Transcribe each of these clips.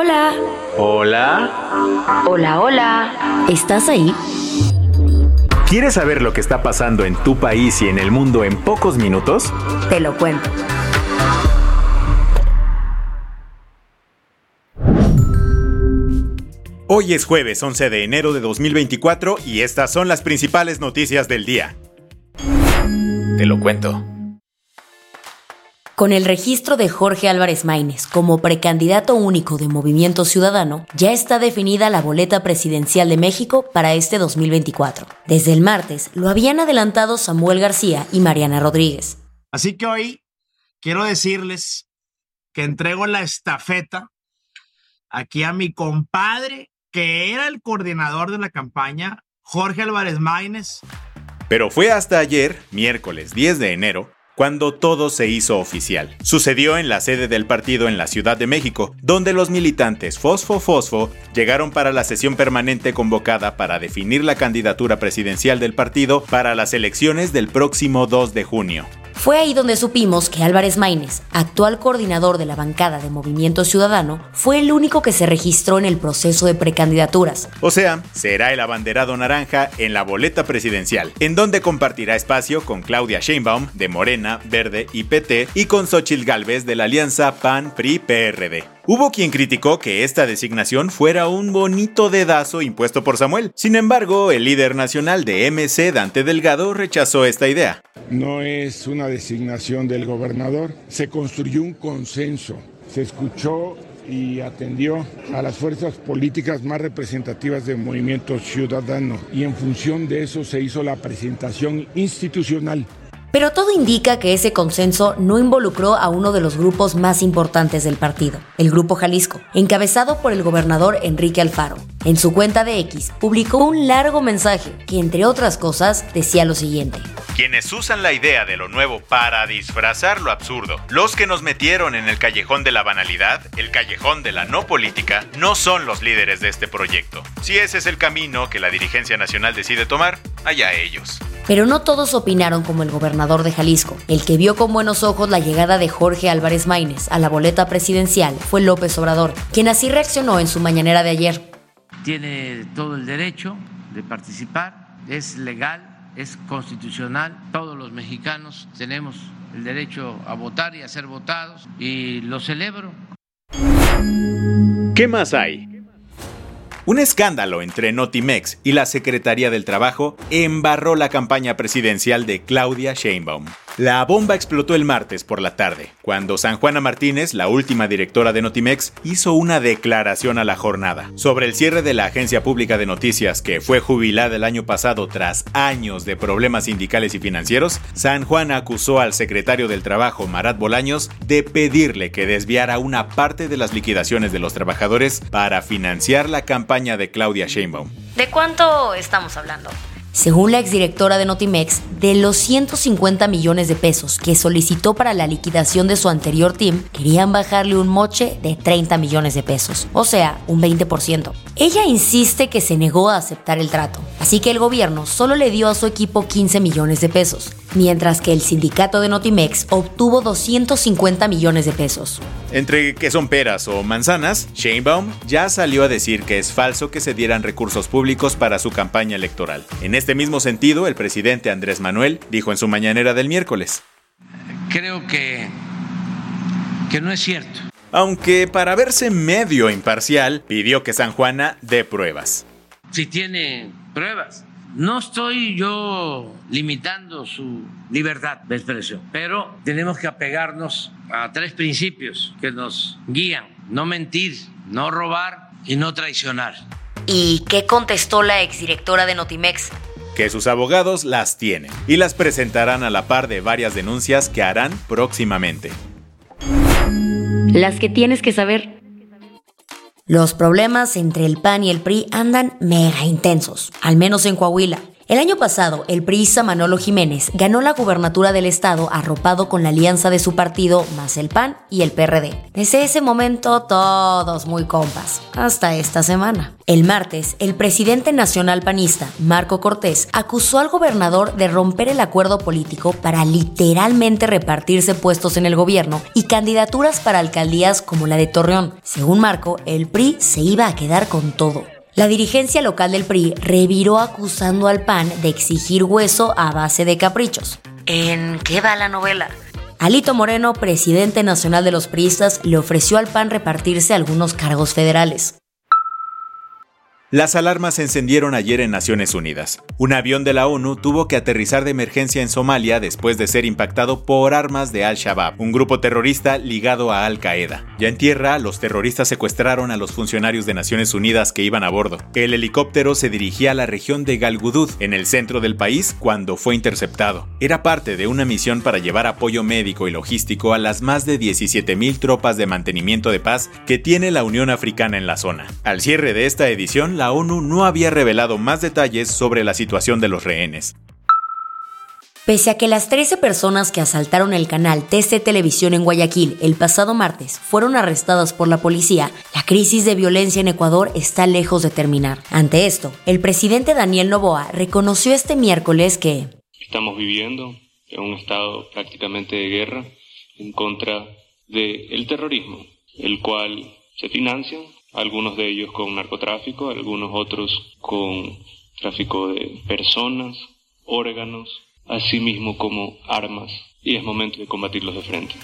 Hola. Hola. Hola, hola. ¿Estás ahí? ¿Quieres saber lo que está pasando en tu país y en el mundo en pocos minutos? Te lo cuento. Hoy es jueves 11 de enero de 2024 y estas son las principales noticias del día. Te lo cuento. Con el registro de Jorge Álvarez Maínez como precandidato único de Movimiento Ciudadano, ya está definida la boleta presidencial de México para este 2024. Desde el martes lo habían adelantado Samuel García y Mariana Rodríguez. Así que hoy quiero decirles que entrego la estafeta aquí a mi compadre, que era el coordinador de la campaña, Jorge Álvarez Maínez. Pero fue hasta ayer, miércoles 10 de enero, cuando todo se hizo oficial. Sucedió en la sede del partido en la Ciudad de México, donde los militantes Fosfo Fosfo llegaron para la sesión permanente convocada para definir la candidatura presidencial del partido para las elecciones del próximo 2 de junio. Fue ahí donde supimos que Álvarez Maínez, actual coordinador de la bancada de Movimiento Ciudadano, fue el único que se registró en el proceso de precandidaturas. O sea, será el abanderado naranja en la boleta presidencial, en donde compartirá espacio con Claudia Sheinbaum de Morena, Verde y PT y con Xochitl Gálvez de la alianza PAN-PRI-PRD. Hubo quien criticó que esta designación fuera un bonito dedazo impuesto por Samuel. Sin embargo, el líder nacional de MC, Dante Delgado, rechazó esta idea. No es una designación del gobernador, se construyó un consenso, se escuchó y atendió a las fuerzas políticas más representativas del movimiento ciudadano y en función de eso se hizo la presentación institucional pero todo indica que ese consenso no involucró a uno de los grupos más importantes del partido, el Grupo Jalisco, encabezado por el gobernador Enrique Alfaro. En su cuenta de X publicó un largo mensaje que, entre otras cosas, decía lo siguiente. Quienes usan la idea de lo nuevo para disfrazar lo absurdo, los que nos metieron en el callejón de la banalidad, el callejón de la no política, no son los líderes de este proyecto. Si ese es el camino que la dirigencia nacional decide tomar, allá ellos. Pero no todos opinaron como el gobernador de Jalisco. El que vio con buenos ojos la llegada de Jorge Álvarez Maínez a la boleta presidencial fue López Obrador, quien así reaccionó en su mañanera de ayer. Tiene todo el derecho de participar, es legal, es constitucional, todos los mexicanos tenemos el derecho a votar y a ser votados y lo celebro. ¿Qué más hay? Un escándalo entre Notimex y la Secretaría del Trabajo embarró la campaña presidencial de Claudia Sheinbaum. La bomba explotó el martes por la tarde, cuando San Juana Martínez, la última directora de Notimex, hizo una declaración a la jornada sobre el cierre de la agencia pública de noticias que fue jubilada el año pasado tras años de problemas sindicales y financieros. San Juan acusó al secretario del Trabajo, Marat Bolaños, de pedirle que desviara una parte de las liquidaciones de los trabajadores para financiar la campaña de Claudia Sheinbaum. ¿De cuánto estamos hablando? Según la exdirectora de Notimex, de los 150 millones de pesos que solicitó para la liquidación de su anterior team, querían bajarle un moche de 30 millones de pesos, o sea, un 20%. Ella insiste que se negó a aceptar el trato, así que el gobierno solo le dio a su equipo 15 millones de pesos, mientras que el sindicato de Notimex obtuvo 250 millones de pesos. Entre que son peras o manzanas, Sheinbaum ya salió a decir que es falso que se dieran recursos públicos para su campaña electoral. En este mismo sentido, el presidente Andrés Manuel dijo en su mañanera del miércoles. Creo que, que no es cierto. Aunque para verse medio imparcial, pidió que San Juana dé pruebas. Si tiene pruebas, no estoy yo limitando su libertad de expresión, pero tenemos que apegarnos a tres principios que nos guían. No mentir, no robar y no traicionar. ¿Y qué contestó la exdirectora de Notimex? que sus abogados las tienen y las presentarán a la par de varias denuncias que harán próximamente. Las que tienes que saber. Los problemas entre el PAN y el PRI andan mega intensos, al menos en Coahuila. El año pasado, el priista Manolo Jiménez ganó la gubernatura del estado arropado con la alianza de su partido más el PAN y el PRD. Desde ese momento, todos muy compas, hasta esta semana. El martes, el presidente nacional panista, Marco Cortés, acusó al gobernador de romper el acuerdo político para literalmente repartirse puestos en el gobierno y candidaturas para alcaldías como la de Torreón. Según Marco, el PRI se iba a quedar con todo. La dirigencia local del PRI reviró acusando al PAN de exigir hueso a base de caprichos. ¿En qué va la novela? Alito Moreno, presidente nacional de los priistas, le ofreció al PAN repartirse algunos cargos federales. Las alarmas se encendieron ayer en Naciones Unidas. Un avión de la ONU tuvo que aterrizar de emergencia en Somalia después de ser impactado por armas de Al-Shabaab, un grupo terrorista ligado a Al-Qaeda. Ya en tierra, los terroristas secuestraron a los funcionarios de Naciones Unidas que iban a bordo. El helicóptero se dirigía a la región de Galgudud, en el centro del país, cuando fue interceptado. Era parte de una misión para llevar apoyo médico y logístico a las más de 17.000 tropas de mantenimiento de paz que tiene la Unión Africana en la zona. Al cierre de esta edición, la ONU no había revelado más detalles sobre la situación de los rehenes. Pese a que las 13 personas que asaltaron el canal TC Televisión en Guayaquil el pasado martes fueron arrestadas por la policía, la crisis de violencia en Ecuador está lejos de terminar. Ante esto, el presidente Daniel Novoa reconoció este miércoles que estamos viviendo en un estado prácticamente de guerra en contra del terrorismo, el cual se financia algunos de ellos con narcotráfico, algunos otros con tráfico de personas, órganos, así mismo como armas, y es momento de combatirlos de frente.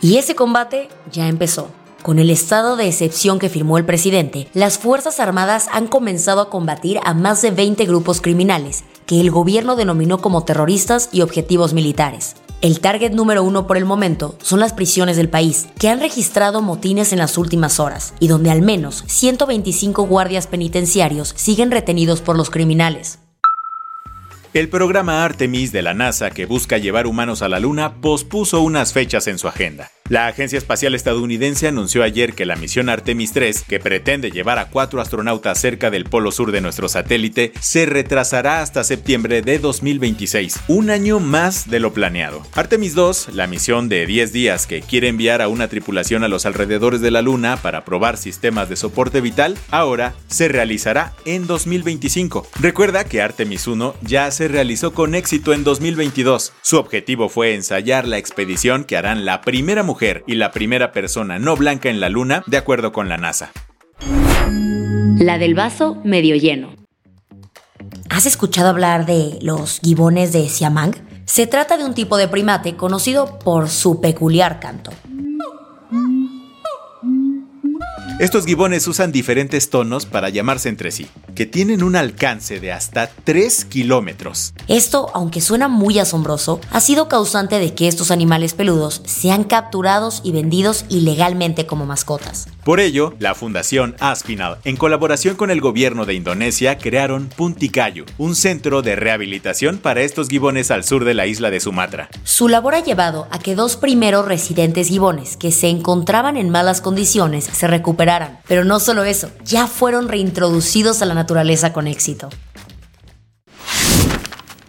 Y ese combate ya empezó. Con el estado de excepción que firmó el presidente, las Fuerzas Armadas han comenzado a combatir a más de 20 grupos criminales que el gobierno denominó como terroristas y objetivos militares. El target número uno por el momento son las prisiones del país, que han registrado motines en las últimas horas y donde al menos 125 guardias penitenciarios siguen retenidos por los criminales. El programa Artemis de la NASA, que busca llevar humanos a la Luna, pospuso unas fechas en su agenda. La Agencia Espacial Estadounidense anunció ayer que la misión Artemis 3, que pretende llevar a cuatro astronautas cerca del polo sur de nuestro satélite, se retrasará hasta septiembre de 2026, un año más de lo planeado. Artemis 2, la misión de 10 días que quiere enviar a una tripulación a los alrededores de la Luna para probar sistemas de soporte vital, ahora se realizará en 2025. Recuerda que Artemis 1 ya se realizó con éxito en 2022. Su objetivo fue ensayar la expedición que harán la primera mujer y la primera persona no blanca en la Luna, de acuerdo con la NASA. La del vaso medio lleno. ¿Has escuchado hablar de los gibones de Siamang? Se trata de un tipo de primate conocido por su peculiar canto. Estos gibones usan diferentes tonos para llamarse entre sí, que tienen un alcance de hasta 3 kilómetros. Esto, aunque suena muy asombroso, ha sido causante de que estos animales peludos sean capturados y vendidos ilegalmente como mascotas. Por ello, la Fundación Aspinal, en colaboración con el gobierno de Indonesia, crearon Punticayu, un centro de rehabilitación para estos gibones al sur de la isla de Sumatra. Su labor ha llevado a que dos primeros residentes gibones que se encontraban en malas condiciones se recuperaran. Pero no solo eso, ya fueron reintroducidos a la naturaleza con éxito.